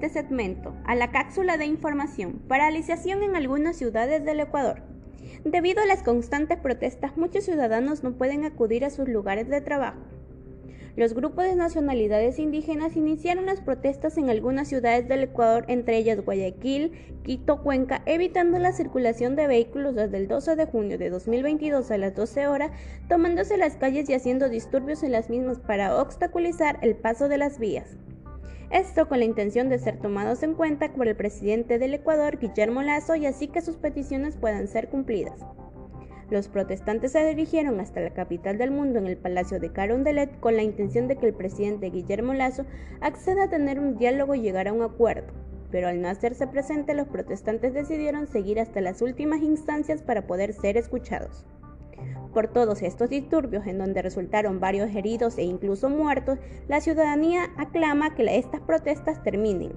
este segmento a la cápsula de información Paralización en algunas ciudades del Ecuador. Debido a las constantes protestas, muchos ciudadanos no pueden acudir a sus lugares de trabajo. Los grupos de nacionalidades indígenas iniciaron las protestas en algunas ciudades del Ecuador, entre ellas Guayaquil, Quito, Cuenca, evitando la circulación de vehículos desde el 12 de junio de 2022 a las 12 horas, tomándose las calles y haciendo disturbios en las mismas para obstaculizar el paso de las vías. Esto con la intención de ser tomados en cuenta por el presidente del Ecuador, Guillermo Lazo, y así que sus peticiones puedan ser cumplidas. Los protestantes se dirigieron hasta la capital del mundo en el Palacio de Carondelet con la intención de que el presidente Guillermo Lazo acceda a tener un diálogo y llegar a un acuerdo. Pero al no hacerse presente, los protestantes decidieron seguir hasta las últimas instancias para poder ser escuchados. Por todos estos disturbios, en donde resultaron varios heridos e incluso muertos, la ciudadanía aclama que estas protestas terminen.